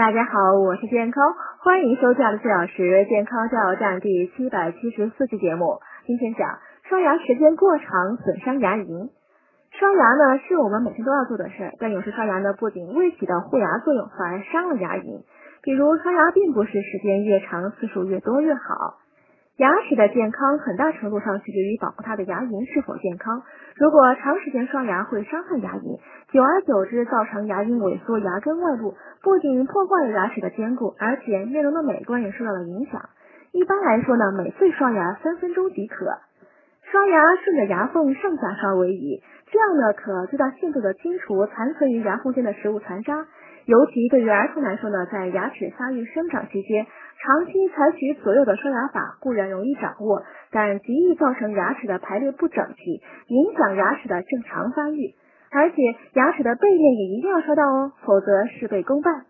大家好，我是健康，欢迎收听四小时健康加油站第七百七十四期节目。今天讲刷牙时间过长损伤牙龈。刷牙呢是我们每天都要做的事儿，但有时刷牙呢不仅未起到护牙作用，反而伤了牙龈。比如刷牙并不是时间越长次数越多越好。牙齿的健康很大程度上取决于保护它的牙龈是否健康。如果长时间刷牙会伤害牙龈，久而久之造成牙龈萎缩、牙根外露，不仅破坏了牙齿的坚固，而且面容的美观也受到了影响。一般来说呢，每次刷牙三分钟即可。刷牙顺着牙缝上下刷为宜，这样呢可最大限度的清除残存于牙缝间的食物残渣。尤其对于儿童来说呢，在牙齿发育生长期间。长期采取左右的刷牙法固然容易掌握，但极易造成牙齿的排列不整齐，影响牙齿的正常发育。而且牙齿的背面也一定要刷到哦，否则事倍功半。